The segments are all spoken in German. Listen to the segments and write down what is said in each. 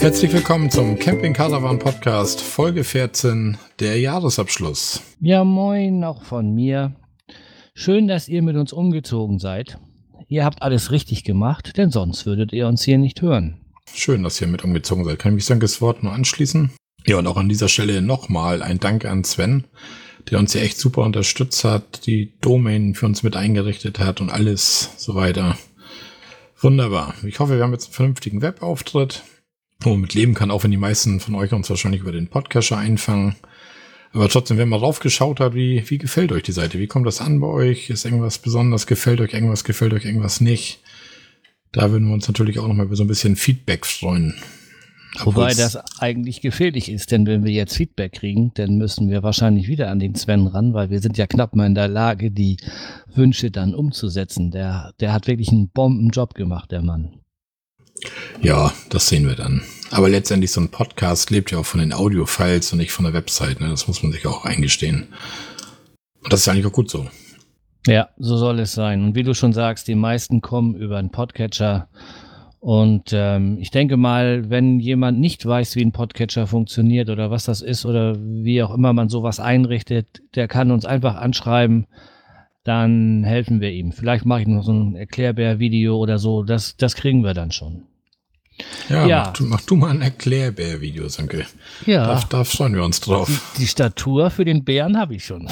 Herzlich willkommen zum Camping Caravan Podcast, Folge 14, der Jahresabschluss. Ja, moin, auch von mir. Schön, dass ihr mit uns umgezogen seid. Ihr habt alles richtig gemacht, denn sonst würdet ihr uns hier nicht hören. Schön, dass ihr mit umgezogen seid. Kann ich mich Sankes Wort nur anschließen? Ja, und auch an dieser Stelle nochmal ein Dank an Sven, der uns hier echt super unterstützt hat, die Domain für uns mit eingerichtet hat und alles so weiter. Wunderbar. Ich hoffe, wir haben jetzt einen vernünftigen Webauftritt, wo man mit leben kann, auch wenn die meisten von euch uns wahrscheinlich über den Podcatcher einfangen. Aber trotzdem, wenn man raufgeschaut hat, wie, wie gefällt euch die Seite? Wie kommt das an bei euch? Ist irgendwas besonders? Gefällt euch irgendwas? Gefällt euch irgendwas nicht? Da würden wir uns natürlich auch noch mal über so ein bisschen Feedback freuen. Wobei das eigentlich gefährlich ist, denn wenn wir jetzt Feedback kriegen, dann müssen wir wahrscheinlich wieder an den Sven ran, weil wir sind ja knapp mal in der Lage, die Wünsche dann umzusetzen. Der, der hat wirklich einen Bombenjob gemacht, der Mann. Ja, das sehen wir dann. Aber letztendlich so ein Podcast lebt ja auch von den Audio-Files und nicht von der Website. Ne? Das muss man sich auch eingestehen. Und das ist eigentlich auch gut so. Ja, so soll es sein. Und wie du schon sagst, die meisten kommen über einen Podcatcher und ähm, ich denke mal, wenn jemand nicht weiß, wie ein Podcatcher funktioniert oder was das ist oder wie auch immer man sowas einrichtet, der kann uns einfach anschreiben, dann helfen wir ihm. Vielleicht mache ich noch so ein Erklärbär-Video oder so, das, das kriegen wir dann schon. Ja, ja. Mach, du, mach du mal ein Erklärbär-Video, Sanke. Ja. Da, da freuen wir uns drauf. Die, die Statur für den Bären habe ich schon.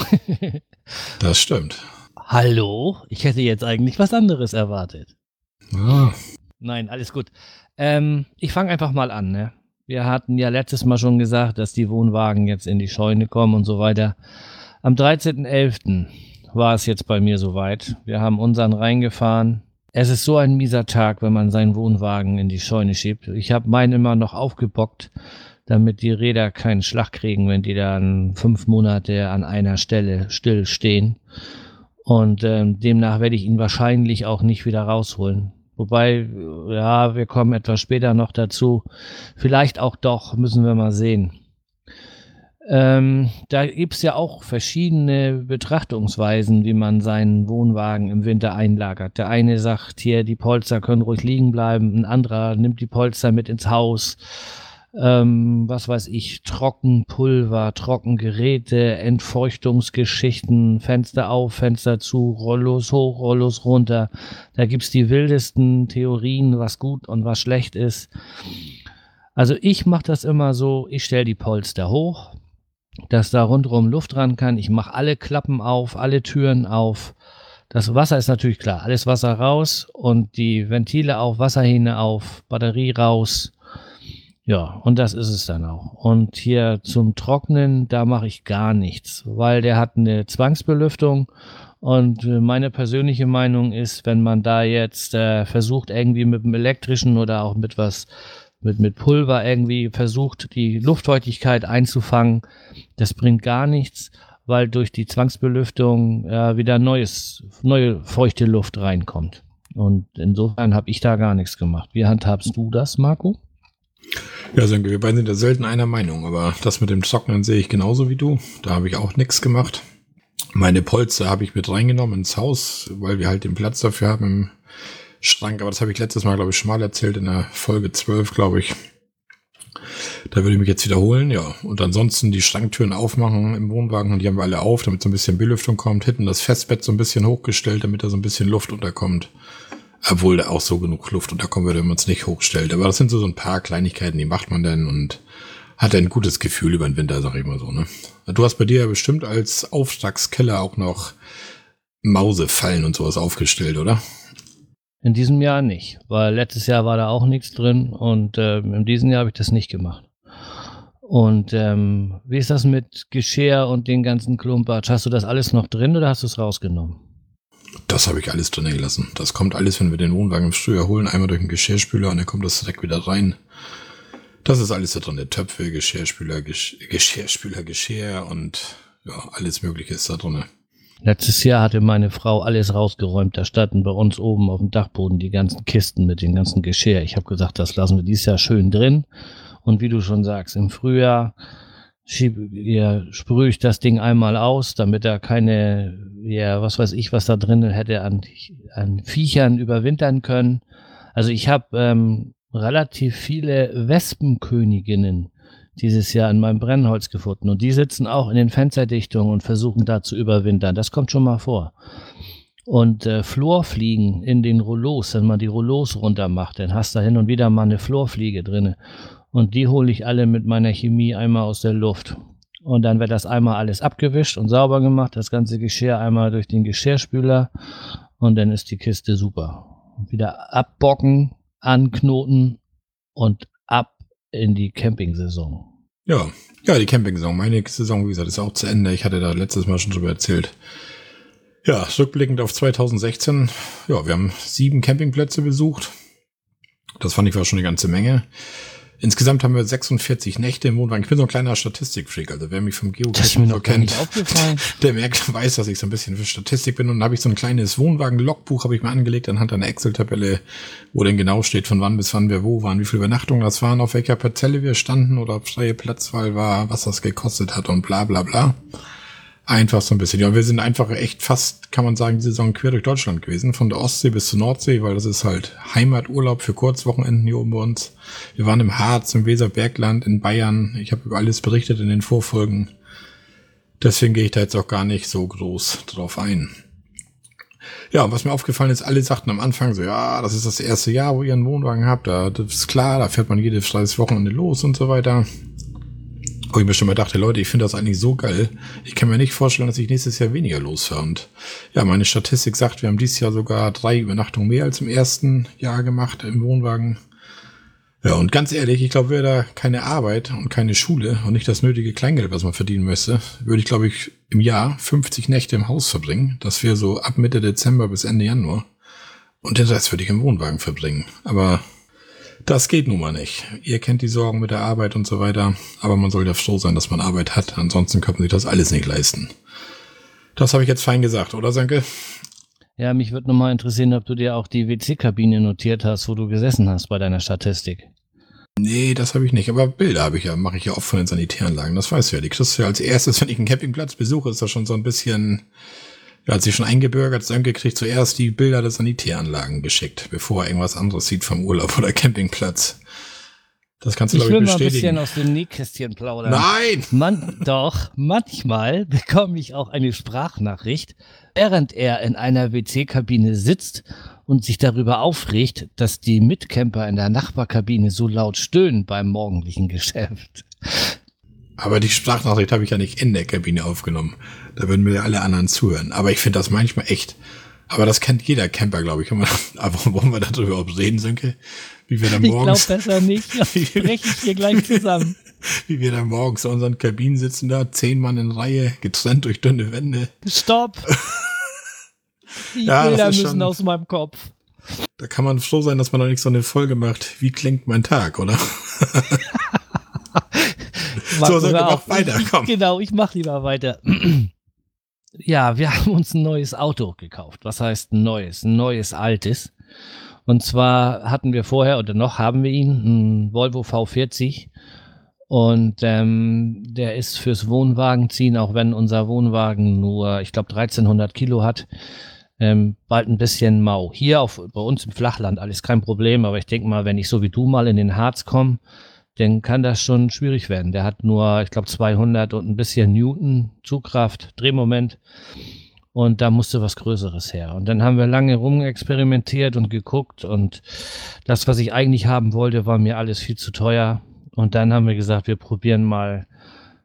das stimmt. Hallo? Ich hätte jetzt eigentlich was anderes erwartet. Ah. Nein, alles gut. Ähm, ich fange einfach mal an. Ne? Wir hatten ja letztes Mal schon gesagt, dass die Wohnwagen jetzt in die Scheune kommen und so weiter. Am 13.11. war es jetzt bei mir soweit. Wir haben unseren reingefahren. Es ist so ein mieser Tag, wenn man seinen Wohnwagen in die Scheune schiebt. Ich habe meinen immer noch aufgebockt, damit die Räder keinen Schlag kriegen, wenn die dann fünf Monate an einer Stelle still stehen. Und ähm, demnach werde ich ihn wahrscheinlich auch nicht wieder rausholen. Wobei, ja, wir kommen etwas später noch dazu. Vielleicht auch doch, müssen wir mal sehen. Ähm, da gibt's ja auch verschiedene Betrachtungsweisen, wie man seinen Wohnwagen im Winter einlagert. Der eine sagt hier, die Polster können ruhig liegen bleiben, ein anderer nimmt die Polster mit ins Haus ähm, was weiß ich, Trockenpulver, Trockengeräte, Entfeuchtungsgeschichten, Fenster auf, Fenster zu, Rollos hoch, Rollos runter. Da gibt's die wildesten Theorien, was gut und was schlecht ist. Also ich mache das immer so, ich stelle die Polster hoch, dass da rundherum Luft ran kann. Ich mache alle Klappen auf, alle Türen auf. Das Wasser ist natürlich klar, alles Wasser raus und die Ventile auf, Wasserhähne auf, Batterie raus ja, und das ist es dann auch. Und hier zum Trocknen, da mache ich gar nichts, weil der hat eine Zwangsbelüftung. Und äh, meine persönliche Meinung ist, wenn man da jetzt äh, versucht, irgendwie mit dem elektrischen oder auch mit was, mit, mit Pulver irgendwie versucht, die Luftfeuchtigkeit einzufangen, das bringt gar nichts, weil durch die Zwangsbelüftung äh, wieder neues, neue feuchte Luft reinkommt. Und insofern habe ich da gar nichts gemacht. Wie handhabst du das, Marco? Ja, Sönke, wir beiden sind ja selten einer Meinung, aber das mit dem Trocknen sehe ich genauso wie du. Da habe ich auch nichts gemacht. Meine Polster habe ich mit reingenommen ins Haus, weil wir halt den Platz dafür haben im Schrank. Aber das habe ich letztes Mal, glaube ich, schon mal erzählt in der Folge 12, glaube ich. Da würde ich mich jetzt wiederholen, ja. Und ansonsten die Schranktüren aufmachen im Wohnwagen und die haben wir alle auf, damit so ein bisschen Belüftung kommt. Hinten das Festbett so ein bisschen hochgestellt, damit da so ein bisschen Luft unterkommt. Obwohl da auch so genug Luft unterkommen würde, wenn man es nicht hochstellt. Aber das sind so, so ein paar Kleinigkeiten, die macht man dann und hat ein gutes Gefühl über den Winter, sag ich mal so. Ne? Du hast bei dir ja bestimmt als Auftragskeller auch noch Mausefallen und sowas aufgestellt, oder? In diesem Jahr nicht, weil letztes Jahr war da auch nichts drin und äh, in diesem Jahr habe ich das nicht gemacht. Und ähm, wie ist das mit Geschirr und den ganzen Klumpatsch? Hast du das alles noch drin oder hast du es rausgenommen? Das habe ich alles drin gelassen. Das kommt alles, wenn wir den Wohnwagen im Frühjahr holen, einmal durch den Geschirrspüler und dann kommt das direkt wieder rein. Das ist alles da drin. Der Töpfe, Geschirrspüler, Gesch Geschirrspüler, Geschirr und ja, alles Mögliche ist da drin. Letztes Jahr hatte meine Frau alles rausgeräumt. Da standen bei uns oben auf dem Dachboden die ganzen Kisten mit den ganzen Geschirr. Ich habe gesagt, das lassen wir dieses Jahr schön drin. Und wie du schon sagst, im Frühjahr schieb, ja, sprühe ich das Ding einmal aus, damit er keine, ja, was weiß ich, was da drin hätte an, an Viechern überwintern können. Also ich habe ähm, relativ viele Wespenköniginnen dieses Jahr in meinem Brennholz gefunden. Und die sitzen auch in den Fensterdichtungen und versuchen da zu überwintern. Das kommt schon mal vor. Und äh, Florfliegen in den Rollos, wenn man die Rollos runter macht, dann hast du hin und wieder mal eine Florfliege drinne. Und die hole ich alle mit meiner Chemie einmal aus der Luft. Und dann wird das einmal alles abgewischt und sauber gemacht, das ganze Geschirr einmal durch den Geschirrspüler und dann ist die Kiste super. Wieder abbocken, anknoten und ab in die Camping-Saison. Ja, ja, die Camping-Saison. Meine Saison, wie gesagt, ist auch zu Ende. Ich hatte da letztes Mal schon drüber erzählt. Ja, rückblickend auf 2016. Ja, wir haben sieben Campingplätze besucht. Das fand ich war schon eine ganze Menge. Insgesamt haben wir 46 Nächte im Wohnwagen. Ich bin so ein kleiner Statistikfreak. Also wer mich vom Geocaching so kennt, der merkt, weiß, dass ich so ein bisschen für Statistik bin. Und dann habe ich so ein kleines Wohnwagen-Logbuch habe ich mir angelegt anhand einer Excel-Tabelle, wo denn genau steht, von wann bis wann wir wo waren, wie viele Übernachtungen das waren, auf welcher Parzelle wir standen oder ob freie Platzwahl war, was das gekostet hat und bla bla bla. Einfach so ein bisschen. Ja, wir sind einfach echt fast, kann man sagen, die Saison quer durch Deutschland gewesen. Von der Ostsee bis zur Nordsee, weil das ist halt Heimaturlaub für Kurzwochenenden hier oben bei uns. Wir waren im Harz, im Weserbergland, in Bayern. Ich habe über alles berichtet in den Vorfolgen. Deswegen gehe ich da jetzt auch gar nicht so groß drauf ein. Ja, was mir aufgefallen ist, alle sagten am Anfang so, ja, das ist das erste Jahr, wo ihr einen Wohnwagen habt. Da, das ist klar, da fährt man jedes Wochenende los und so weiter. Wo ich mir schon mal dachte, Leute, ich finde das eigentlich so geil. Ich kann mir nicht vorstellen, dass ich nächstes Jahr weniger losfahre. Und ja, meine Statistik sagt, wir haben dieses Jahr sogar drei Übernachtungen mehr als im ersten Jahr gemacht im Wohnwagen. Ja, und ganz ehrlich, ich glaube, wäre da keine Arbeit und keine Schule und nicht das nötige Kleingeld, was man verdienen müsste, würde ich, glaube ich, im Jahr 50 Nächte im Haus verbringen. Das wäre so ab Mitte Dezember bis Ende Januar. Und den Rest würde ich im Wohnwagen verbringen. Aber das geht nun mal nicht. Ihr kennt die Sorgen mit der Arbeit und so weiter, aber man soll ja froh sein, dass man Arbeit hat. Ansonsten kann man sich das alles nicht leisten. Das habe ich jetzt fein gesagt, oder Sanke? Ja, mich würde nochmal interessieren, ob du dir auch die WC-Kabine notiert hast, wo du gesessen hast bei deiner Statistik. Nee, das habe ich nicht. Aber Bilder habe ich ja, mache ich ja oft von den Sanitäranlagen. Das weißt du ja. Die kriegst du ja als erstes, wenn ich einen Campingplatz besuche, ist das schon so ein bisschen er hat sich schon eingebürgert, Sönke kriegt zuerst die Bilder der Sanitäranlagen geschickt, bevor er irgendwas anderes sieht vom Urlaub oder Campingplatz. Das kannst du, glaube ich, bestätigen. Ich will mal ein bisschen aus dem Nähkästchen plaudern. Nein! Man, doch, manchmal bekomme ich auch eine Sprachnachricht, während er in einer WC-Kabine sitzt und sich darüber aufregt, dass die Mitcamper in der Nachbarkabine so laut stöhnen beim morgendlichen Geschäft. Aber die Sprachnachricht habe ich ja nicht in der Kabine aufgenommen. Da würden mir alle anderen zuhören. Aber ich finde das manchmal echt. Aber das kennt jeder Camper, glaube ich. Aber wollen wir darüber überhaupt reden, Sönke? Wie wir da morgens. Ich glaube besser nicht. Ich breche ich hier gleich zusammen. Wie wir da morgens in unseren Kabinen sitzen da, zehn Mann in Reihe, getrennt durch dünne Wände. Stopp! Die ja, Bilder müssen schon, aus meinem Kopf. Da kann man froh sein, dass man noch nicht so eine Folge macht. Wie klingt mein Tag, oder? So, wir auch weiter. Komm. Genau, ich mache lieber weiter. ja, wir haben uns ein neues Auto gekauft. Was heißt ein neues? Ein neues altes. Und zwar hatten wir vorher oder noch haben wir ihn, ein Volvo V40. Und ähm, der ist fürs Wohnwagenziehen, auch wenn unser Wohnwagen nur, ich glaube, 1300 Kilo hat, ähm, bald ein bisschen mau. Hier auf, bei uns im Flachland alles kein Problem, aber ich denke mal, wenn ich so wie du mal in den Harz komme, dann kann das schon schwierig werden. Der hat nur, ich glaube, 200 und ein bisschen Newton Zugkraft, Drehmoment. Und da musste was Größeres her. Und dann haben wir lange rumexperimentiert und geguckt. Und das, was ich eigentlich haben wollte, war mir alles viel zu teuer. Und dann haben wir gesagt, wir probieren mal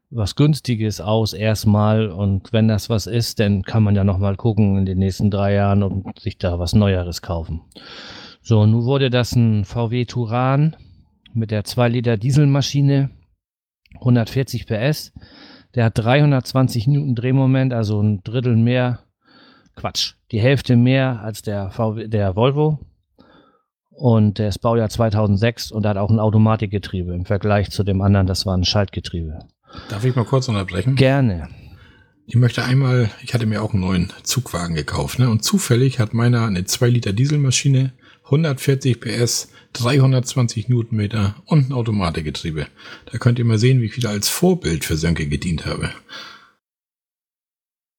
was Günstiges aus erstmal. Und wenn das was ist, dann kann man ja nochmal gucken in den nächsten drei Jahren und sich da was Neueres kaufen. So, nun wurde das ein VW Turan mit der 2 Liter Dieselmaschine, 140 PS. Der hat 320 Newton Drehmoment, also ein Drittel mehr, Quatsch, die Hälfte mehr als der, VW, der Volvo. Und der ist Baujahr 2006 und hat auch ein Automatikgetriebe im Vergleich zu dem anderen, das war ein Schaltgetriebe. Darf ich mal kurz unterbrechen? Gerne. Ich möchte einmal, ich hatte mir auch einen neuen Zugwagen gekauft, ne? Und zufällig hat meiner eine 2 Liter Dieselmaschine, 140 PS, 320 Newtonmeter und ein Automatikgetriebe. Da könnt ihr mal sehen, wie ich wieder als Vorbild für Sönke gedient habe.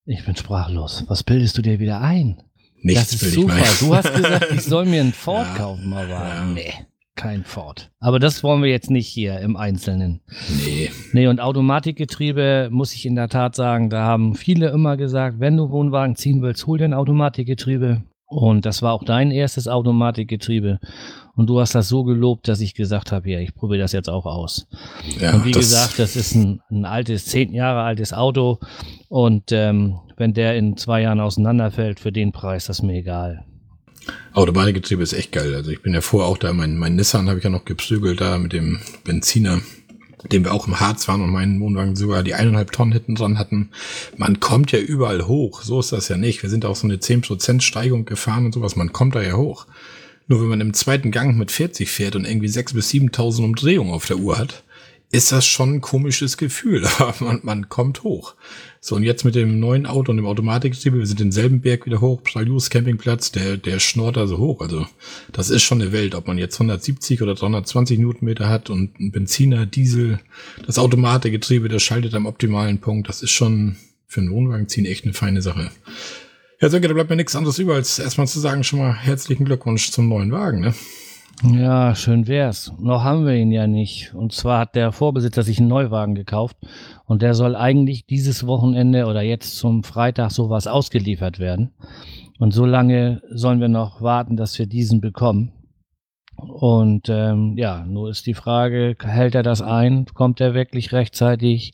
Ich bin sprachlos. Was bildest du dir wieder ein? Nichts das ist super. Du hast gesagt, ich soll mir einen Ford ja, kaufen, aber ja. nee. kein Ford. Aber das wollen wir jetzt nicht hier im Einzelnen. Nee. Nee, und Automatikgetriebe, muss ich in der Tat sagen, da haben viele immer gesagt, wenn du Wohnwagen ziehen willst, hol dir ein Automatikgetriebe. Und das war auch dein erstes Automatikgetriebe. Und du hast das so gelobt, dass ich gesagt habe, ja, ich probiere das jetzt auch aus. Ja, und wie das gesagt, das ist ein, ein, altes, zehn Jahre altes Auto. Und ähm, wenn der in zwei Jahren auseinanderfällt, für den Preis, das ist mir egal. Automatikgetriebe ist echt geil. Also ich bin ja vorher auch da, mein, mein Nissan habe ich ja noch geprügelt da mit dem Benziner, dem wir auch im Harz waren und meinen Wohnwagen sogar die eineinhalb Tonnen hinten dran hatten. Man kommt ja überall hoch. So ist das ja nicht. Wir sind auch so eine 10% Steigung gefahren und sowas. Man kommt da ja hoch. Nur wenn man im zweiten Gang mit 40 fährt und irgendwie 6.000 bis 7.000 Umdrehungen auf der Uhr hat, ist das schon ein komisches Gefühl, man, man kommt hoch. So, und jetzt mit dem neuen Auto und dem Automatikgetriebe, wir sind denselben Berg wieder hoch, Pralius Campingplatz, der, der schnort da so hoch. Also, das ist schon eine Welt, ob man jetzt 170 oder 320 Newtonmeter hat und ein Benziner, Diesel, das Automatikgetriebe, das schaltet am optimalen Punkt. Das ist schon für einen Wohnwagen ziehen echt eine feine Sache. Ja, Sönke, da bleibt mir nichts anderes über, als erstmal zu sagen, schon mal herzlichen Glückwunsch zum neuen Wagen, ne? Ja, schön wär's. Noch haben wir ihn ja nicht. Und zwar hat der Vorbesitzer sich einen Neuwagen gekauft und der soll eigentlich dieses Wochenende oder jetzt zum Freitag sowas ausgeliefert werden. Und so lange sollen wir noch warten, dass wir diesen bekommen. Und ähm, ja, nur ist die Frage, hält er das ein? Kommt er wirklich rechtzeitig?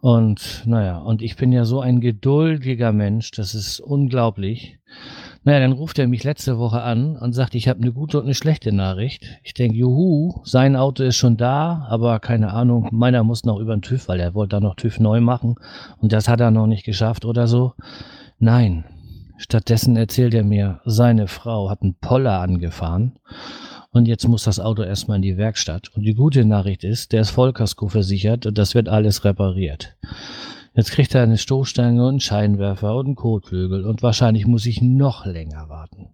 Und naja, und ich bin ja so ein geduldiger Mensch, das ist unglaublich. Naja, dann ruft er mich letzte Woche an und sagt, ich habe eine gute und eine schlechte Nachricht. Ich denke, juhu, sein Auto ist schon da, aber keine Ahnung, meiner muss noch über den TÜV, weil er wollte da noch TÜV neu machen und das hat er noch nicht geschafft oder so. Nein, stattdessen erzählt er mir, seine Frau hat einen Poller angefahren und jetzt muss das Auto erstmal in die Werkstatt. Und die gute Nachricht ist, der ist Vollkasko versichert und das wird alles repariert. Jetzt kriegt er eine Stoßstange und einen Scheinwerfer und einen Kotflügel und wahrscheinlich muss ich noch länger warten.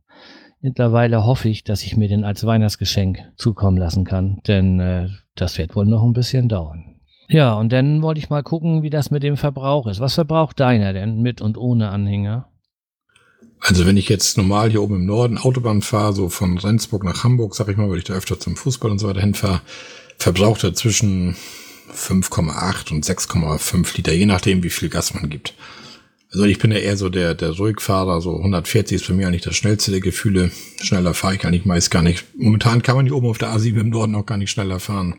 Mittlerweile hoffe ich, dass ich mir den als Weihnachtsgeschenk zukommen lassen kann, denn äh, das wird wohl noch ein bisschen dauern. Ja, und dann wollte ich mal gucken, wie das mit dem Verbrauch ist. Was verbraucht deiner denn mit und ohne Anhänger? Also wenn ich jetzt normal hier oben im Norden Autobahn fahre, so von Rendsburg nach Hamburg, sag ich mal, weil ich da öfter zum Fußball und so weiter hinfahre, verbraucht er zwischen 5,8 und 6,5 Liter, je nachdem, wie viel Gas man gibt. Also ich bin ja eher so der, der Ruhigfahrer, so 140 ist bei mir eigentlich das schnellste der Gefühle. Schneller fahre ich eigentlich meist gar nicht. Momentan kann man hier oben auf der A7 im Norden auch gar nicht schneller fahren.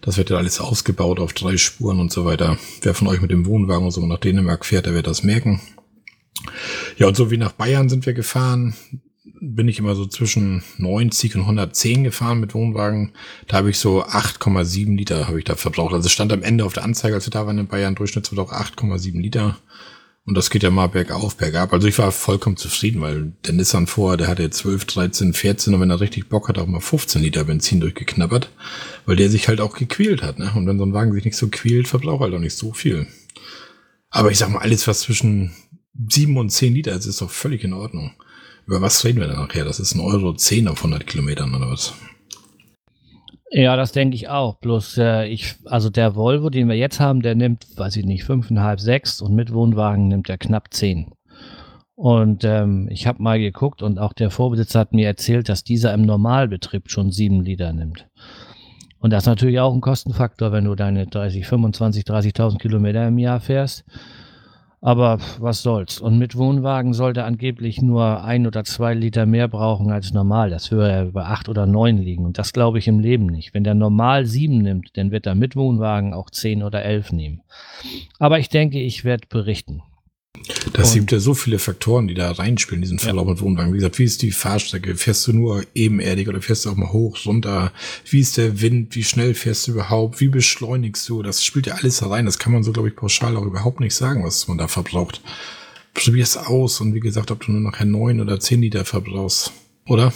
Das wird ja alles ausgebaut auf drei Spuren und so weiter. Wer von euch mit dem Wohnwagen so nach Dänemark fährt, der wird das merken. Ja, und so wie nach Bayern sind wir gefahren, bin ich immer so zwischen 90 und 110 gefahren mit Wohnwagen. Da habe ich so 8,7 Liter habe ich da verbraucht. Also stand am Ende auf der Anzeige, als wir da waren in Bayern, Durchschnittsverbrauch 8,7 Liter. Und das geht ja mal bergauf, bergab. Also ich war vollkommen zufrieden, weil der Nissan vorher, der hatte 12, 13, 14 und wenn er richtig Bock hat, auch mal 15 Liter Benzin durchgeknabbert, weil der sich halt auch gequält hat. Ne? Und wenn so ein Wagen sich nicht so quält, verbraucht er halt auch nicht so viel. Aber ich sag mal, alles, was zwischen 7 und 10 Liter ist, ist doch völlig in Ordnung. Über was reden wir denn nachher? Das ist ein Euro 10 auf 100 Kilometern oder was? Ja, das denke ich auch. Bloß äh, ich, also der Volvo, den wir jetzt haben, der nimmt, weiß ich nicht, 5,5, 6 und mit Wohnwagen nimmt er knapp 10. Und ähm, ich habe mal geguckt und auch der Vorbesitzer hat mir erzählt, dass dieser im Normalbetrieb schon 7 Liter nimmt. Und das ist natürlich auch ein Kostenfaktor, wenn du deine 30, 25, 30.000 Kilometer im Jahr fährst. Aber was soll's. Und mit Wohnwagen sollte angeblich nur ein oder zwei Liter mehr brauchen als normal. Das würde ja über acht oder neun liegen. Und das glaube ich im Leben nicht. Wenn der normal sieben nimmt, dann wird er mit Wohnwagen auch zehn oder elf nehmen. Aber ich denke, ich werde berichten. Das gibt ja so viele Faktoren, die da reinspielen, diesen Verlauf ja. mit Wohnwagen. Wie gesagt, wie ist die Fahrstrecke? Fährst du nur ebenerdig oder fährst du auch mal hoch, runter? Wie ist der Wind? Wie schnell fährst du überhaupt? Wie beschleunigst du? Das spielt ja alles rein. Das kann man so, glaube ich, pauschal auch überhaupt nicht sagen, was man da verbraucht. Probier es aus und wie gesagt, ob du nur nachher neun oder zehn Liter verbrauchst. Oder?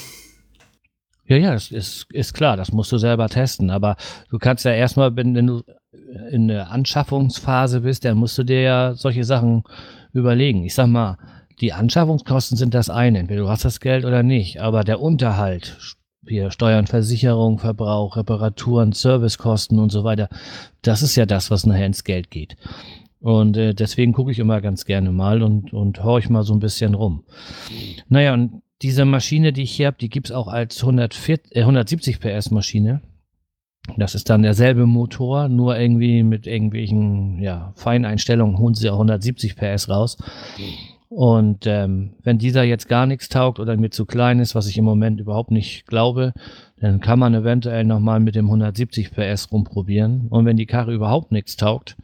Ja, ja, das ist, ist klar, das musst du selber testen. Aber du kannst ja erstmal, wenn, wenn du in der Anschaffungsphase bist, dann musst du dir ja solche Sachen überlegen. Ich sag mal, die Anschaffungskosten sind das eine, entweder du hast das Geld oder nicht, aber der Unterhalt, hier Steuern, Versicherung, Verbrauch, Reparaturen, Servicekosten und so weiter, das ist ja das, was nachher ins Geld geht. Und äh, deswegen gucke ich immer ganz gerne mal und, und horch mal so ein bisschen rum. Naja, und diese Maschine, die ich hier habe, die gibt es auch als 140, äh, 170 PS Maschine. Das ist dann derselbe Motor, nur irgendwie mit irgendwelchen ja, Feineinstellungen holen sie auch 170 PS raus. Und ähm, wenn dieser jetzt gar nichts taugt oder mir zu klein ist, was ich im Moment überhaupt nicht glaube, dann kann man eventuell nochmal mit dem 170 PS rumprobieren. Und wenn die Karre überhaupt nichts taugt,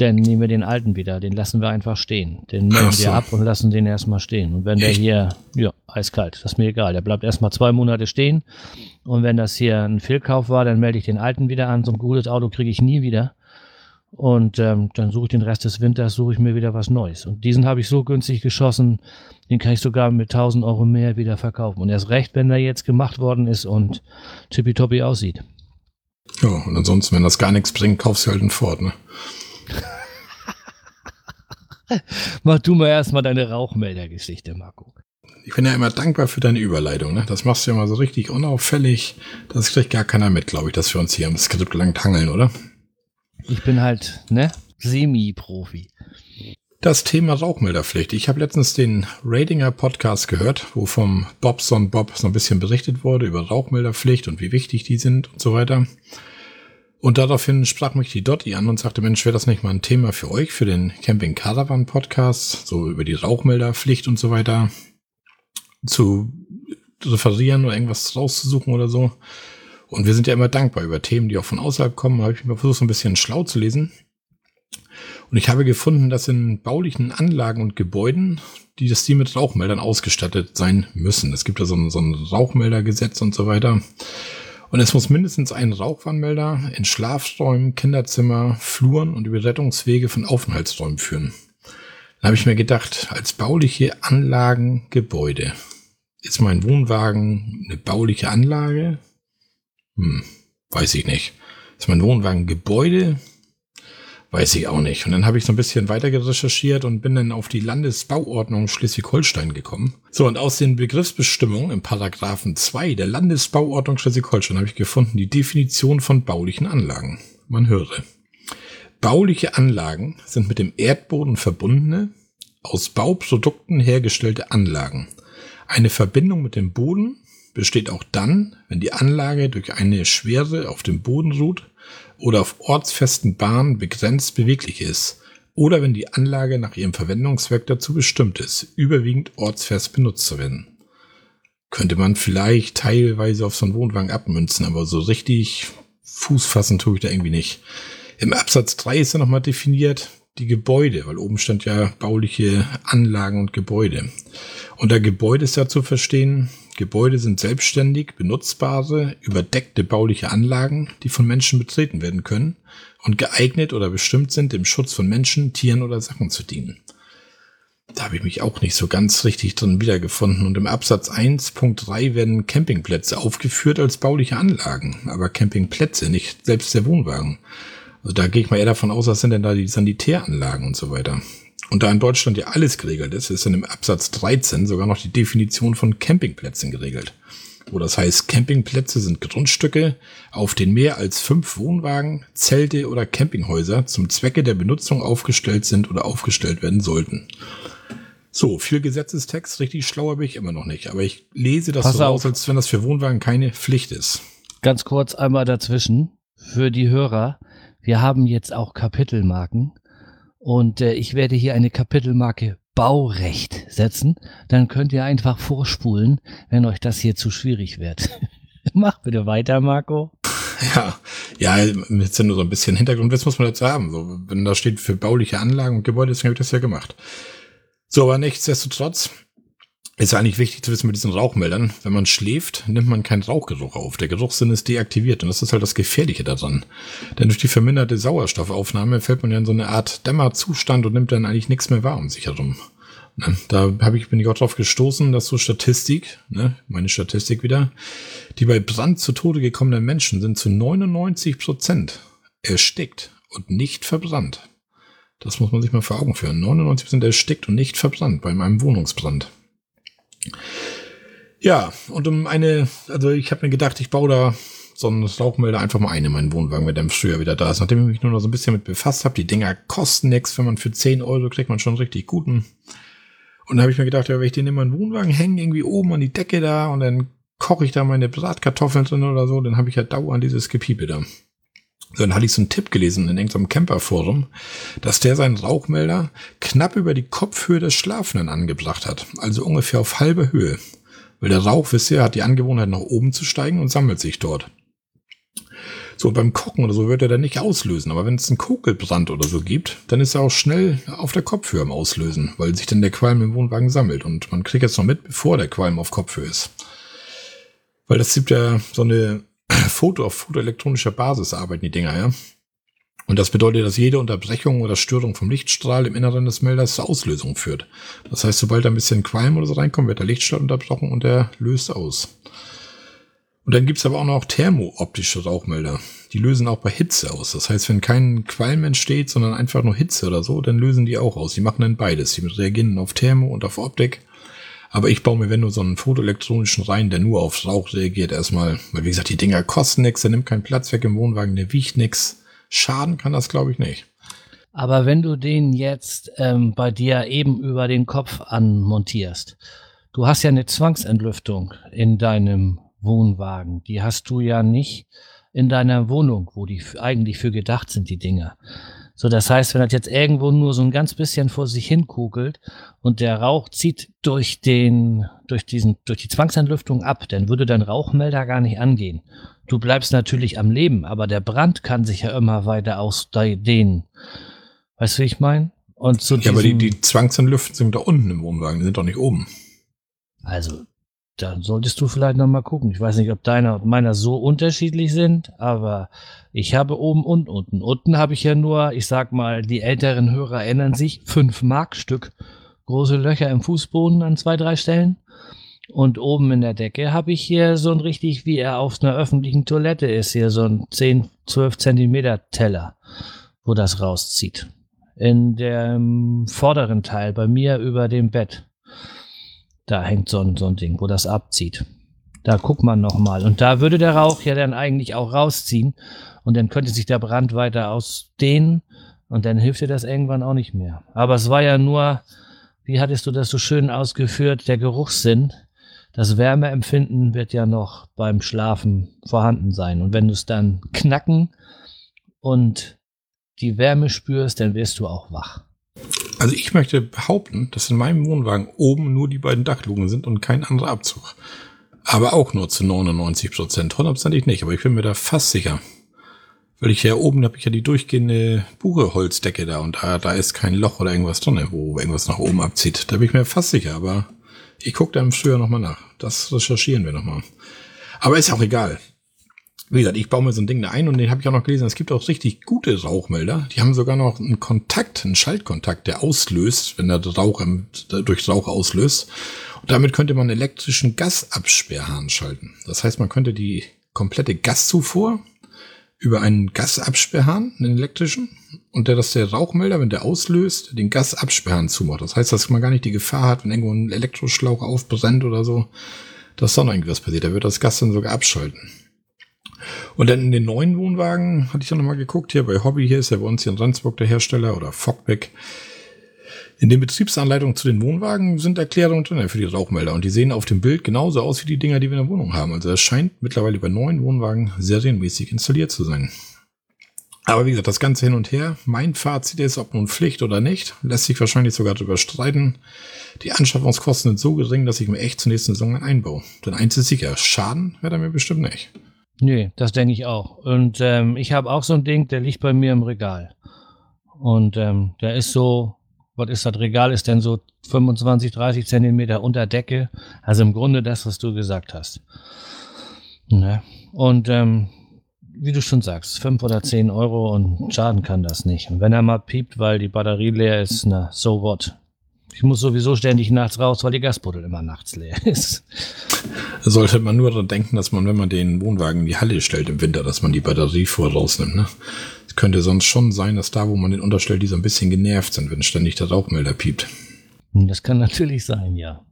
dann nehmen wir den alten wieder. Den lassen wir einfach stehen. Den nehmen so. wir ab und lassen den erstmal stehen. Und wenn der hier, ja, eiskalt, das ist mir egal. Der bleibt erstmal zwei Monate stehen. Und wenn das hier ein Fehlkauf war, dann melde ich den alten wieder an. So ein gutes Auto kriege ich nie wieder. Und ähm, dann suche ich den Rest des Winters, suche ich mir wieder was Neues. Und diesen habe ich so günstig geschossen, den kann ich sogar mit 1000 Euro mehr wieder verkaufen. Und erst recht, wenn der jetzt gemacht worden ist und tippitoppi aussieht. Ja, und ansonsten, wenn das gar nichts bringt, kaufst du halt einen Ford, ne? Mach du mal erstmal deine Rauchmeldergeschichte, Marco. Ich bin ja immer dankbar für deine Überleitung. Ne? Das machst du ja mal so richtig unauffällig. Das kriegt gar keiner mit, glaube ich, dass wir uns hier am Skript lang tangeln, oder? Ich bin halt, ne, Semi-Profi. Das Thema Rauchmelderpflicht. Ich habe letztens den Ratinger Podcast gehört, wo vom Bobson Bob so ein bisschen berichtet wurde über Rauchmelderpflicht und wie wichtig die sind und so weiter. Und daraufhin sprach mich die Dotti an und sagte, Mensch, wäre das nicht mal ein Thema für euch, für den Camping Caravan Podcast, so über die Rauchmelderpflicht und so weiter zu referieren oder irgendwas rauszusuchen oder so. Und wir sind ja immer dankbar über Themen, die auch von außerhalb kommen. Da habe ich mir versucht, so ein bisschen schlau zu lesen. Und ich habe gefunden, dass in baulichen Anlagen und Gebäuden, die das die mit Rauchmeldern ausgestattet sein müssen. Es gibt ja so ein, so ein Rauchmeldergesetz und so weiter. Und es muss mindestens ein Rauchwarnmelder in Schlafräumen, Kinderzimmer, Fluren und über Rettungswege von Aufenthaltsräumen führen. Da habe ich mir gedacht, als bauliche Anlagen, Gebäude. Ist mein Wohnwagen eine bauliche Anlage? Hm, weiß ich nicht. Ist mein Wohnwagen Gebäude? Weiß ich auch nicht. Und dann habe ich so ein bisschen weiter recherchiert und bin dann auf die Landesbauordnung Schleswig-Holstein gekommen. So, und aus den Begriffsbestimmungen im Paragraphen 2 der Landesbauordnung Schleswig-Holstein habe ich gefunden die Definition von baulichen Anlagen. Man höre. Bauliche Anlagen sind mit dem Erdboden verbundene, aus Bauprodukten hergestellte Anlagen. Eine Verbindung mit dem Boden besteht auch dann, wenn die Anlage durch eine Schwere auf dem Boden ruht oder auf ortsfesten Bahnen begrenzt beweglich ist oder wenn die Anlage nach ihrem Verwendungszweck dazu bestimmt ist, überwiegend ortsfest benutzt zu werden. Könnte man vielleicht teilweise auf so einen Wohnwagen abmünzen, aber so richtig Fuß fassen tue ich da irgendwie nicht. Im Absatz 3 ist ja nochmal definiert die Gebäude, weil oben stand ja bauliche Anlagen und Gebäude. Unter Gebäude ist ja zu verstehen, Gebäude sind selbstständig benutzbare, überdeckte bauliche Anlagen, die von Menschen betreten werden können und geeignet oder bestimmt sind, dem Schutz von Menschen, Tieren oder Sachen zu dienen. Da habe ich mich auch nicht so ganz richtig drin wiedergefunden. Und im Absatz 1.3 werden Campingplätze aufgeführt als bauliche Anlagen, aber Campingplätze, nicht selbst der Wohnwagen. Also da gehe ich mal eher davon aus, was sind denn da die Sanitäranlagen und so weiter. Und da in Deutschland ja alles geregelt ist, ist in dem Absatz 13 sogar noch die Definition von Campingplätzen geregelt. Wo das heißt, Campingplätze sind Grundstücke, auf denen mehr als fünf Wohnwagen, Zelte oder Campinghäuser zum Zwecke der Benutzung aufgestellt sind oder aufgestellt werden sollten. So, viel Gesetzestext, richtig schlauer bin ich immer noch nicht. Aber ich lese das Pass so aus, als wenn das für Wohnwagen keine Pflicht ist. Ganz kurz einmal dazwischen für die Hörer. Wir haben jetzt auch Kapitelmarken. Und äh, ich werde hier eine Kapitelmarke Baurecht setzen. Dann könnt ihr einfach vorspulen, wenn euch das hier zu schwierig wird. Mach bitte weiter, Marco. Ja, ja, jetzt nur so ein bisschen Hintergrundwissen muss man dazu haben. So, wenn da steht für bauliche Anlagen und Gebäude, deswegen habe ich das ja gemacht. So, aber nichtsdestotrotz ist eigentlich wichtig zu wissen mit diesen Rauchmeldern. Wenn man schläft, nimmt man keinen Rauchgeruch auf. Der Geruchssinn ist deaktiviert und das ist halt das Gefährliche daran. Denn durch die verminderte Sauerstoffaufnahme fällt man ja in so eine Art Dämmerzustand und nimmt dann eigentlich nichts mehr wahr um sich herum. Ne? Da hab ich, bin ich auch drauf gestoßen, dass so Statistik, ne, meine Statistik wieder, die bei Brand zu Tode gekommenen Menschen sind zu 99 Prozent erstickt und nicht verbrannt. Das muss man sich mal vor Augen führen. 99 Prozent erstickt und nicht verbrannt bei meinem Wohnungsbrand. Ja, und um eine, also ich habe mir gedacht, ich baue da so einen Rauchmelder einfach mal ein in meinen Wohnwagen, wenn der im Frühjahr wieder da ist. Nachdem ich mich nur noch so ein bisschen mit befasst habe, die Dinger kosten nichts, wenn man für 10 Euro kriegt man schon richtig guten. Und da habe ich mir gedacht, ja, wenn ich den in den Wohnwagen hänge, irgendwie oben an die Decke da und dann koche ich da meine Bratkartoffeln drin oder so, dann habe ich ja dauernd dieses Gepiepe da. Dann hatte ich so einen Tipp gelesen in irgendeinem Camperforum, dass der seinen Rauchmelder knapp über die Kopfhöhe des Schlafenden angebracht hat, also ungefähr auf halber Höhe. Weil der Rauch, wisst ihr, hat die Angewohnheit nach oben zu steigen und sammelt sich dort. So, beim Kochen oder so wird er dann nicht auslösen. Aber wenn es einen Kokelbrand oder so gibt, dann ist er auch schnell auf der Kopfhöhe am Auslösen, weil sich dann der Qualm im Wohnwagen sammelt. Und man kriegt jetzt noch mit, bevor der Qualm auf Kopfhöhe ist. Weil das gibt ja so eine Foto auf fotoelektronischer Basis arbeiten die Dinger, ja. Und das bedeutet, dass jede Unterbrechung oder Störung vom Lichtstrahl im Inneren des Melders zur Auslösung führt. Das heißt, sobald da ein bisschen Qualm oder so reinkommt, wird der Lichtstrahl unterbrochen und er löst aus. Und dann gibt's aber auch noch thermooptische Rauchmelder. Die lösen auch bei Hitze aus. Das heißt, wenn kein Qualm entsteht, sondern einfach nur Hitze oder so, dann lösen die auch aus. Die machen dann beides. Die reagieren auf Thermo und auf Optik. Aber ich baue mir, wenn nur so einen fotoelektronischen rein, der nur auf Rauch reagiert, erstmal, weil wie gesagt, die Dinger kosten nichts, der nimmt keinen Platz weg im Wohnwagen, der wiegt nichts. Schaden kann das, glaube ich, nicht. Aber wenn du den jetzt ähm, bei dir eben über den Kopf anmontierst, du hast ja eine Zwangsentlüftung in deinem Wohnwagen. Die hast du ja nicht in deiner Wohnung, wo die eigentlich für gedacht sind, die Dinger. So, das heißt, wenn das jetzt irgendwo nur so ein ganz bisschen vor sich hin kugelt und der Rauch zieht durch den, durch diesen, durch die Zwangsentlüftung ab, dann würde dein Rauchmelder gar nicht angehen. Du bleibst natürlich am Leben, aber der Brand kann sich ja immer weiter ausdehnen. Weißt du, wie ich meine? Und zu Ja, aber die, die Zwangsentlüften sind da unten im Wohnwagen, die sind doch nicht oben. Also, dann solltest du vielleicht noch mal gucken. Ich weiß nicht, ob deiner und meiner so unterschiedlich sind, aber ich habe oben und unten. Unten habe ich ja nur, ich sag mal, die älteren Hörer erinnern sich, fünf Markstück große Löcher im Fußboden an zwei, drei Stellen. Und oben in der Decke habe ich hier so ein richtig, wie er auf einer öffentlichen Toilette ist, hier so ein 10, 12 Zentimeter Teller, wo das rauszieht. In dem vorderen Teil, bei mir über dem Bett. Da hängt so ein, so ein Ding, wo das abzieht. Da guckt man nochmal. Und da würde der Rauch ja dann eigentlich auch rausziehen. Und dann könnte sich der Brand weiter ausdehnen. Und dann hilft dir das irgendwann auch nicht mehr. Aber es war ja nur, wie hattest du das so schön ausgeführt, der Geruchssinn. Das Wärmeempfinden wird ja noch beim Schlafen vorhanden sein. Und wenn du es dann knacken und die Wärme spürst, dann wirst du auch wach. Also ich möchte behaupten, dass in meinem Wohnwagen oben nur die beiden Dachluken sind und kein anderer Abzug. Aber auch nur zu 99 Prozent. Hundertprozentig nicht, aber ich bin mir da fast sicher. Weil ich ja oben habe ich ja die durchgehende Bucheholzdecke da und da, da ist kein Loch oder irgendwas drin, wo irgendwas nach oben abzieht. Da bin ich mir fast sicher, aber ich gucke da im Frühjahr nochmal nach. Das recherchieren wir nochmal. Aber ist auch egal wie gesagt, ich baue mir so ein Ding da ein und den habe ich auch noch gelesen. Es gibt auch richtig gute Rauchmelder. Die haben sogar noch einen Kontakt, einen Schaltkontakt, der auslöst, wenn der Rauch im, durch Rauch auslöst. Und damit könnte man elektrischen Gasabsperrhahn schalten. Das heißt, man könnte die komplette Gaszufuhr über einen Gasabsperrhahn, einen elektrischen, und der, dass der Rauchmelder, wenn der auslöst, den Gasabsperrhahn zumacht. Das heißt, dass man gar nicht die Gefahr hat, wenn irgendwo ein Elektroschlauch aufbrennt oder so, dass dann irgendwas passiert. Da wird das Gas dann sogar abschalten. Und dann in den neuen Wohnwagen hatte ich dann nochmal geguckt, hier bei Hobby, hier ist ja bei uns hier in Rendsburg der Hersteller oder Fogbeck. In den Betriebsanleitungen zu den Wohnwagen sind Erklärungen drin für die Rauchmelder und die sehen auf dem Bild genauso aus wie die Dinger, die wir in der Wohnung haben. Also es scheint mittlerweile bei neuen Wohnwagen serienmäßig installiert zu sein. Aber wie gesagt, das Ganze hin und her. Mein Fazit ist, ob nun Pflicht oder nicht, lässt sich wahrscheinlich sogar darüber streiten. Die Anschaffungskosten sind so gering, dass ich mir echt zur nächsten Saison einbaue. Denn eins ist sicher, Schaden wird er mir bestimmt nicht. Nee, das denke ich auch. Und ähm, ich habe auch so ein Ding, der liegt bei mir im Regal. Und ähm, der ist so, was ist das Regal, ist denn so 25, 30 Zentimeter unter Decke. Also im Grunde das, was du gesagt hast. Ne? Und ähm, wie du schon sagst, 5 oder 10 Euro und Schaden kann das nicht. Und wenn er mal piept, weil die Batterie leer ist, na, so what. Ich muss sowieso ständig nachts raus, weil die Gasbuddel immer nachts leer ist. Sollte man nur daran denken, dass man, wenn man den Wohnwagen in die Halle stellt im Winter, dass man die Batterie vor rausnimmt. Ne? Es könnte sonst schon sein, dass da, wo man den unterstellt, die so ein bisschen genervt sind, wenn ständig der Rauchmelder piept. Das kann natürlich sein, ja.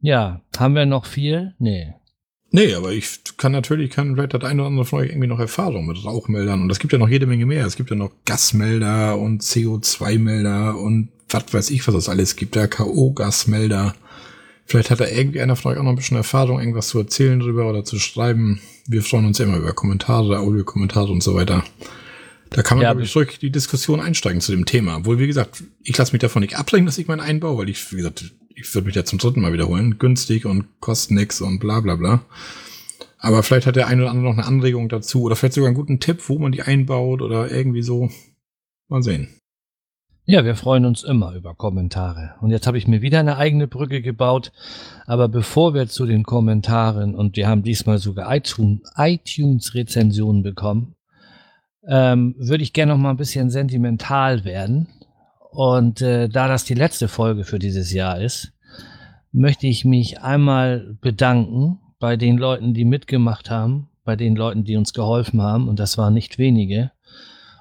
Ja, haben wir noch viel? Nee. Nee, aber ich kann natürlich, kann vielleicht das eine oder andere von euch irgendwie noch Erfahrung mit Rauchmeldern. Und es gibt ja noch jede Menge mehr. Es gibt ja noch Gasmelder und CO2-Melder und was weiß ich, was es alles gibt, der K.O.-Gasmelder. Vielleicht hat da irgendwie einer von euch auch noch ein bisschen Erfahrung, irgendwas zu erzählen drüber oder zu schreiben. Wir freuen uns ja immer über Kommentare, Audiokommentare und so weiter. Da kann man, ja, glaube ich, durch die Diskussion einsteigen zu dem Thema. Obwohl, wie gesagt, ich lasse mich davon nicht abbringen, dass ich meinen einbaue, weil ich, wie gesagt, ich würde mich ja zum dritten Mal wiederholen. Günstig und kostet nix und bla bla bla. Aber vielleicht hat der eine oder andere noch eine Anregung dazu oder vielleicht sogar einen guten Tipp, wo man die einbaut oder irgendwie so. Mal sehen. Ja, wir freuen uns immer über Kommentare. Und jetzt habe ich mir wieder eine eigene Brücke gebaut. Aber bevor wir zu den Kommentaren und wir haben diesmal sogar iTunes-Rezensionen bekommen, ähm, würde ich gerne noch mal ein bisschen sentimental werden. Und äh, da das die letzte Folge für dieses Jahr ist, möchte ich mich einmal bedanken bei den Leuten, die mitgemacht haben, bei den Leuten, die uns geholfen haben, und das waren nicht wenige,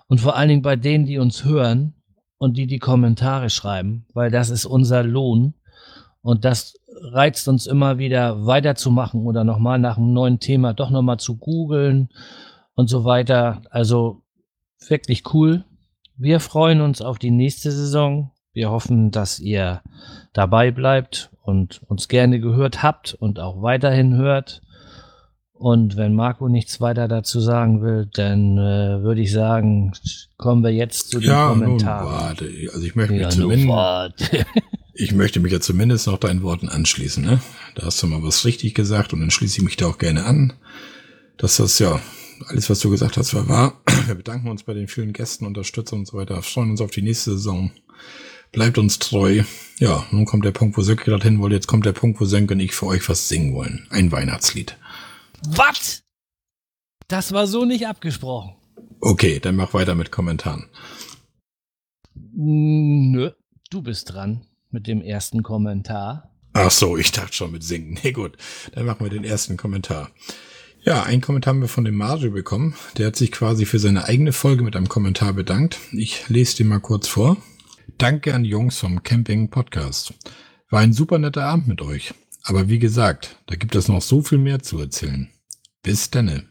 und vor allen Dingen bei denen, die uns hören und die die Kommentare schreiben, weil das ist unser Lohn und das reizt uns immer wieder weiterzumachen oder nochmal nach einem neuen Thema doch nochmal zu googeln und so weiter. Also wirklich cool. Wir freuen uns auf die nächste Saison. Wir hoffen, dass ihr dabei bleibt und uns gerne gehört habt und auch weiterhin hört. Und wenn Marco nichts weiter dazu sagen will, dann äh, würde ich sagen, kommen wir jetzt zu den ja, Kommentaren. Nun, warte. Also ich möchte, mich ja, zumindest, ich möchte mich ja zumindest noch deinen Worten anschließen. Ne? Da hast du mal was richtig gesagt und dann schließe ich mich da auch gerne an. Dass das ja alles, was du gesagt hast, war wahr. Wir bedanken uns bei den vielen Gästen, Unterstützern und so weiter. Freuen uns auf die nächste Saison. Bleibt uns treu. Ja, nun kommt der Punkt, wo Sönke gerade hin wollte. Jetzt kommt der Punkt, wo Sönke und ich für euch was singen wollen. Ein Weihnachtslied. Was? Das war so nicht abgesprochen. Okay, dann mach weiter mit Kommentaren. Nö, du bist dran mit dem ersten Kommentar. Ach so, ich dachte schon mit Singen. Nee, gut, dann machen wir den ersten Kommentar. Ja, einen Kommentar haben wir von dem Mario bekommen. Der hat sich quasi für seine eigene Folge mit einem Kommentar bedankt. Ich lese den mal kurz vor. Danke an die Jungs vom Camping Podcast. War ein super netter Abend mit euch. Aber wie gesagt, da gibt es noch so viel mehr zu erzählen. Bis denne.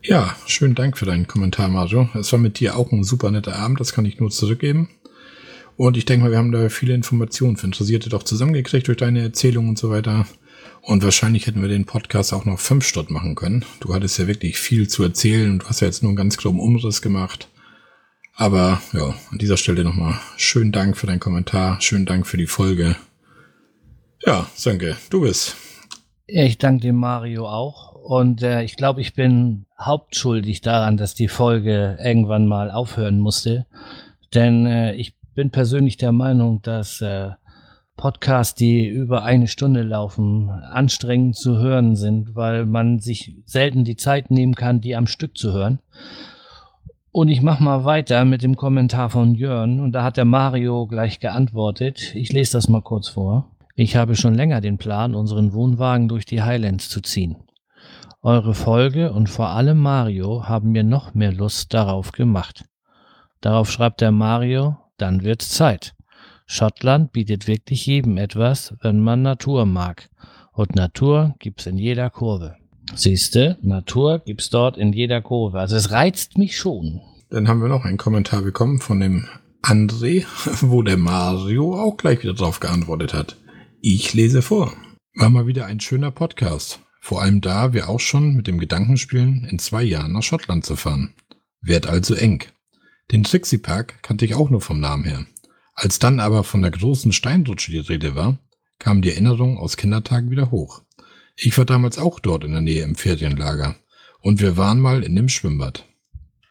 Ja, schönen Dank für deinen Kommentar, Mario. Es war mit dir auch ein super netter Abend, das kann ich nur zurückgeben. Und ich denke mal, wir haben da viele Informationen für Interessierte doch zusammengekriegt durch deine Erzählung und so weiter. Und wahrscheinlich hätten wir den Podcast auch noch fünf Stunden machen können. Du hattest ja wirklich viel zu erzählen und du hast ja jetzt nur einen ganz groben Umriss gemacht. Aber ja, an dieser Stelle nochmal schönen Dank für deinen Kommentar, schönen Dank für die Folge. Ja, Sönke, du bist. Ich danke dem Mario auch. Und äh, ich glaube, ich bin hauptschuldig daran, dass die Folge irgendwann mal aufhören musste. Denn äh, ich bin persönlich der Meinung, dass äh, Podcasts, die über eine Stunde laufen, anstrengend zu hören sind, weil man sich selten die Zeit nehmen kann, die am Stück zu hören. Und ich mache mal weiter mit dem Kommentar von Jörn. Und da hat der Mario gleich geantwortet. Ich lese das mal kurz vor. Ich habe schon länger den Plan, unseren Wohnwagen durch die Highlands zu ziehen. Eure Folge und vor allem Mario haben mir noch mehr Lust darauf gemacht. Darauf schreibt der Mario, dann wird's Zeit. Schottland bietet wirklich jedem etwas, wenn man Natur mag. Und Natur gibt's in jeder Kurve. Siehste, Natur gibt's dort in jeder Kurve. Also es reizt mich schon. Dann haben wir noch einen Kommentar bekommen von dem André, wo der Mario auch gleich wieder drauf geantwortet hat. Ich lese vor. War mal wieder ein schöner Podcast. Vor allem da wir auch schon mit dem Gedanken spielen, in zwei Jahren nach Schottland zu fahren. Werd also eng. Den Trixie Park kannte ich auch nur vom Namen her. Als dann aber von der großen Steinrutsche die Rede war, kam die Erinnerung aus Kindertagen wieder hoch. Ich war damals auch dort in der Nähe im Ferienlager. Und wir waren mal in dem Schwimmbad.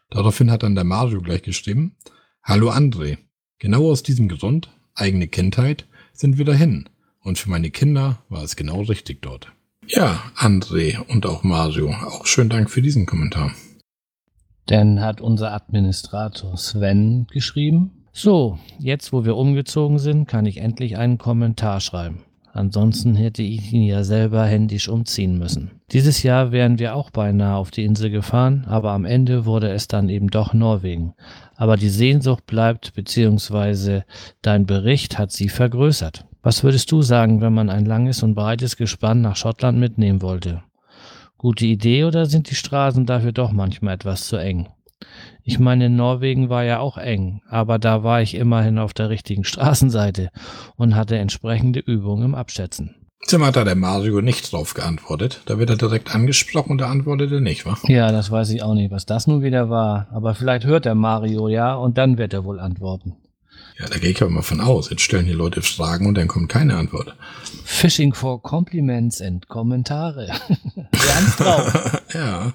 Daraufhin hat dann der Mario gleich geschrieben, Hallo André. Genau aus diesem Grund, eigene Kindheit, sind wir dahin. Und für meine Kinder war es genau richtig dort. Ja, André und auch Mario, auch schönen Dank für diesen Kommentar. Dann hat unser Administrator Sven geschrieben. So, jetzt wo wir umgezogen sind, kann ich endlich einen Kommentar schreiben. Ansonsten hätte ich ihn ja selber händisch umziehen müssen. Dieses Jahr wären wir auch beinahe auf die Insel gefahren, aber am Ende wurde es dann eben doch Norwegen. Aber die Sehnsucht bleibt, beziehungsweise dein Bericht hat sie vergrößert. Was würdest du sagen, wenn man ein langes und breites Gespann nach Schottland mitnehmen wollte? Gute Idee oder sind die Straßen dafür doch manchmal etwas zu eng? Ich meine, Norwegen war ja auch eng, aber da war ich immerhin auf der richtigen Straßenseite und hatte entsprechende Übungen im Abschätzen. Zimmer hat da der Mario nicht drauf geantwortet. Da wird er direkt angesprochen und da antwortet er nicht, wa? Ja, das weiß ich auch nicht, was das nun wieder war. Aber vielleicht hört der Mario ja und dann wird er wohl antworten. Ja, da gehe ich aber mal von aus. Jetzt stellen die Leute Fragen und dann kommt keine Antwort. Phishing for Compliments and Kommentare. Ernst drauf. ja.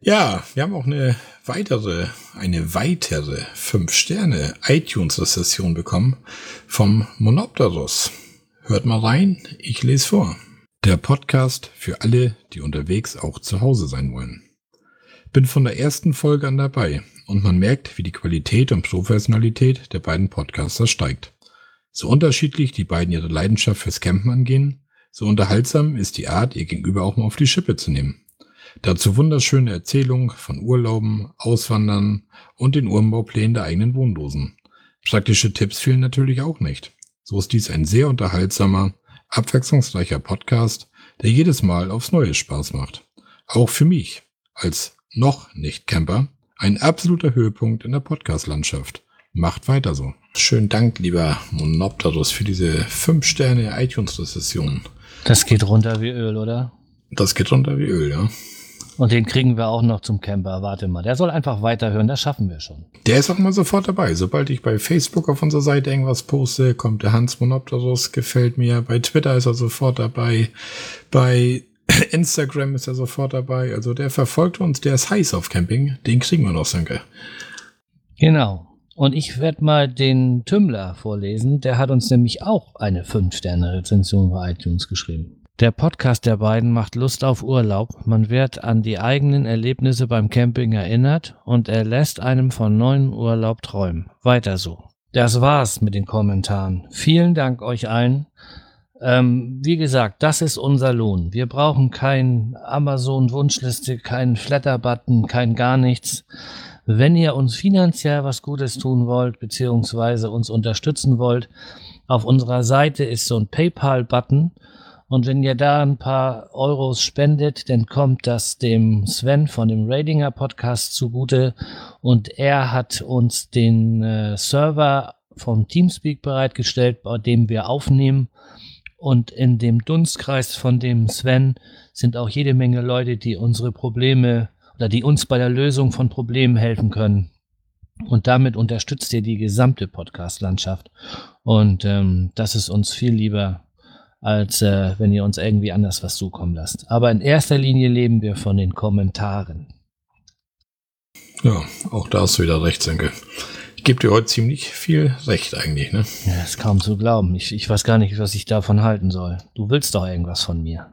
Ja, wir haben auch eine weitere, eine weitere 5-Sterne iTunes-Rezession bekommen vom Monopterus. Hört mal rein, ich lese vor. Der Podcast für alle, die unterwegs auch zu Hause sein wollen. Bin von der ersten Folge an dabei und man merkt, wie die Qualität und Professionalität der beiden Podcaster steigt. So unterschiedlich die beiden ihre Leidenschaft fürs Campen angehen, so unterhaltsam ist die Art, ihr Gegenüber auch mal auf die Schippe zu nehmen. Dazu wunderschöne Erzählungen von Urlauben, Auswandern und den Urbauplänen der eigenen Wohnlosen. Praktische Tipps fehlen natürlich auch nicht. So ist dies ein sehr unterhaltsamer, abwechslungsreicher Podcast, der jedes Mal aufs Neue Spaß macht. Auch für mich, als noch nicht Camper, ein absoluter Höhepunkt in der Podcast-Landschaft. Macht weiter so. Schönen Dank, lieber Monopterus, für diese 5 Sterne iTunes-Rezession. Das geht runter wie Öl, oder? Das geht runter wie Öl, ja. Und den kriegen wir auch noch zum Camper. Warte mal, der soll einfach weiterhören, das schaffen wir schon. Der ist auch mal sofort dabei. Sobald ich bei Facebook auf unserer Seite irgendwas poste, kommt der Hans Monopterus, gefällt mir. Bei Twitter ist er sofort dabei. Bei Instagram ist er sofort dabei. Also der verfolgt uns, der ist heiß auf Camping. Den kriegen wir noch, Sönke. Genau. Und ich werde mal den Tümmler vorlesen. Der hat uns nämlich auch eine 5-Sterne-Rezension bei iTunes geschrieben. Der Podcast der beiden macht Lust auf Urlaub, man wird an die eigenen Erlebnisse beim Camping erinnert und er lässt einem von neuen Urlaub träumen. Weiter so. Das war's mit den Kommentaren. Vielen Dank euch allen. Ähm, wie gesagt, das ist unser Lohn. Wir brauchen kein Amazon-Wunschliste, keinen Flatter-Button, kein gar nichts. Wenn ihr uns finanziell was Gutes tun wollt, beziehungsweise uns unterstützen wollt, auf unserer Seite ist so ein PayPal-Button und wenn ihr da ein paar Euros spendet, dann kommt das dem Sven von dem Radinger Podcast zugute. Und er hat uns den äh, Server vom Teamspeak bereitgestellt, bei dem wir aufnehmen. Und in dem Dunstkreis von dem Sven sind auch jede Menge Leute, die unsere Probleme oder die uns bei der Lösung von Problemen helfen können. Und damit unterstützt ihr die gesamte Podcast-Landschaft. Und ähm, das ist uns viel lieber, als äh, wenn ihr uns irgendwie anders was zukommen lasst. Aber in erster Linie leben wir von den Kommentaren. Ja, auch da hast du wieder recht, Senke. Gebe dir heute ziemlich viel Recht eigentlich, ne? Ja, ist kaum zu glauben. Ich, ich weiß gar nicht, was ich davon halten soll. Du willst doch irgendwas von mir.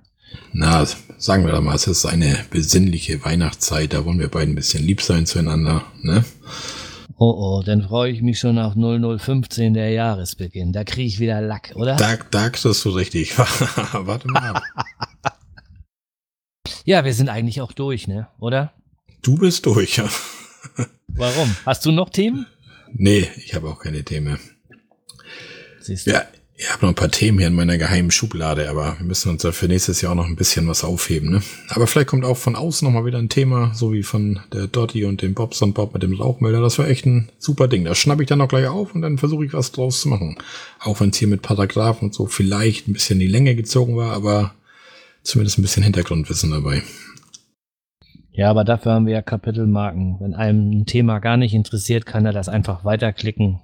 Na, sagen wir doch mal, es ist eine besinnliche Weihnachtszeit, da wollen wir beide ein bisschen lieb sein zueinander, ne? Oh oh, dann freue ich mich schon auf 0015 der Jahresbeginn. Da kriege ich wieder Lack, oder? Da, da kriegst du richtig. Warte mal ja, wir sind eigentlich auch durch, ne? Oder? Du bist durch, ja. Warum? Hast du noch Themen? Nee, ich habe auch keine Themen. Siehst du? Ja, ich habe noch ein paar Themen hier in meiner geheimen Schublade, aber wir müssen uns da für nächstes Jahr auch noch ein bisschen was aufheben. Ne? Aber vielleicht kommt auch von außen noch mal wieder ein Thema, so wie von der Dotti und dem Bobson Bob mit dem Rauchmelder. Das war echt ein super Ding. Das schnappe ich dann noch gleich auf und dann versuche ich was draus zu machen. Auch wenn es hier mit Paragraphen und so vielleicht ein bisschen die Länge gezogen war, aber zumindest ein bisschen Hintergrundwissen dabei. Ja, aber dafür haben wir ja Kapitelmarken. Wenn einem ein Thema gar nicht interessiert, kann er das einfach weiterklicken.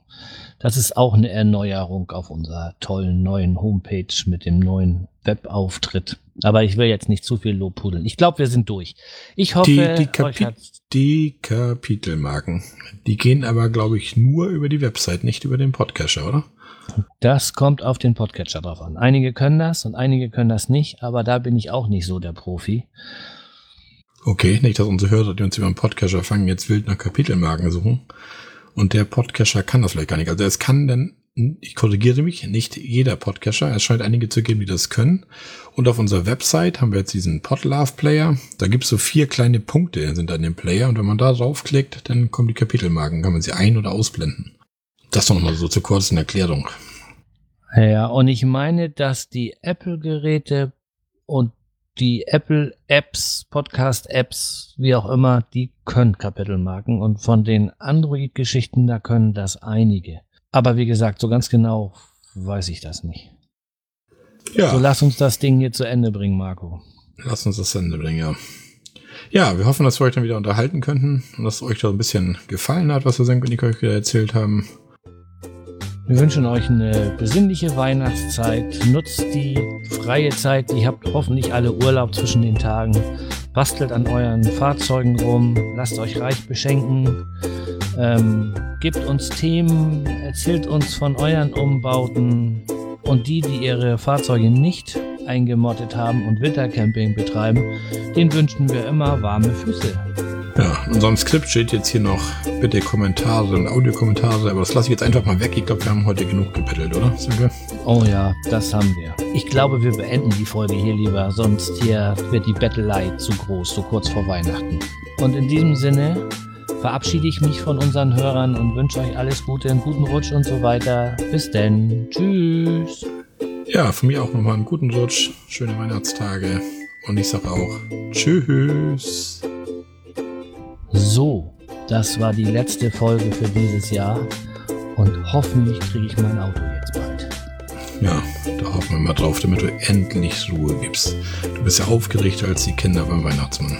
Das ist auch eine Erneuerung auf unserer tollen neuen Homepage mit dem neuen Webauftritt. Aber ich will jetzt nicht zu viel Lob pudeln. Ich glaube, wir sind durch. Ich hoffe, die, die, Kapi die Kapitelmarken, die gehen aber, glaube ich, nur über die Website, nicht über den Podcatcher, oder? Das kommt auf den Podcatcher drauf an. Einige können das und einige können das nicht, aber da bin ich auch nicht so der Profi. Okay, nicht, dass unsere Hörer, die uns über den Podcatcher fangen, jetzt wild nach Kapitelmarken suchen. Und der Podcatcher kann das vielleicht gar nicht. Also es kann dann, ich korrigiere mich, nicht jeder Podcatcher. Es scheint einige zu geben, die das können. Und auf unserer Website haben wir jetzt diesen Podlove Player. Da gibt es so vier kleine Punkte, sind an dem Player. Und wenn man da draufklickt, dann kommen die Kapitelmarken. Kann man sie ein- oder ausblenden. Das noch mal so zur kurzen Erklärung. Ja, und ich meine, dass die Apple-Geräte und die Apple-Apps, Podcast-Apps, wie auch immer, die können Kapitelmarken und von den Android-Geschichten, da können das einige. Aber wie gesagt, so ganz genau weiß ich das nicht. Ja. So lass uns das Ding hier zu Ende bringen, Marco. Lass uns das zu Ende bringen, ja. Ja, wir hoffen, dass wir euch dann wieder unterhalten könnten und dass euch da ein bisschen gefallen hat, was wir Senk und Nico euch wieder erzählt haben. Wir wünschen euch eine besinnliche Weihnachtszeit. Nutzt die freie Zeit. Ihr habt hoffentlich alle Urlaub zwischen den Tagen. Bastelt an euren Fahrzeugen rum. Lasst euch reich beschenken. Ähm, gebt uns Themen. Erzählt uns von euren Umbauten. Und die, die ihre Fahrzeuge nicht eingemottet haben und Wintercamping betreiben, den wünschen wir immer warme Füße. In unserem Skript steht jetzt hier noch bitte Kommentare und Audiokommentare, aber das lasse ich jetzt einfach mal weg. Ich glaube, wir haben heute genug gebettelt, oder? Silke? Oh ja, das haben wir. Ich glaube, wir beenden die Folge hier lieber, sonst hier wird die Bettelei zu groß, so kurz vor Weihnachten. Und in diesem Sinne verabschiede ich mich von unseren Hörern und wünsche euch alles Gute, einen guten Rutsch und so weiter. Bis denn. Tschüss. Ja, von mir auch nochmal einen guten Rutsch, schöne Weihnachtstage und ich sage auch Tschüss. So, das war die letzte Folge für dieses Jahr und hoffentlich kriege ich mein Auto jetzt bald. Ja, da hoffen wir mal drauf, damit du endlich Ruhe gibst. Du bist ja aufgeregt als die Kinder beim Weihnachtsmann.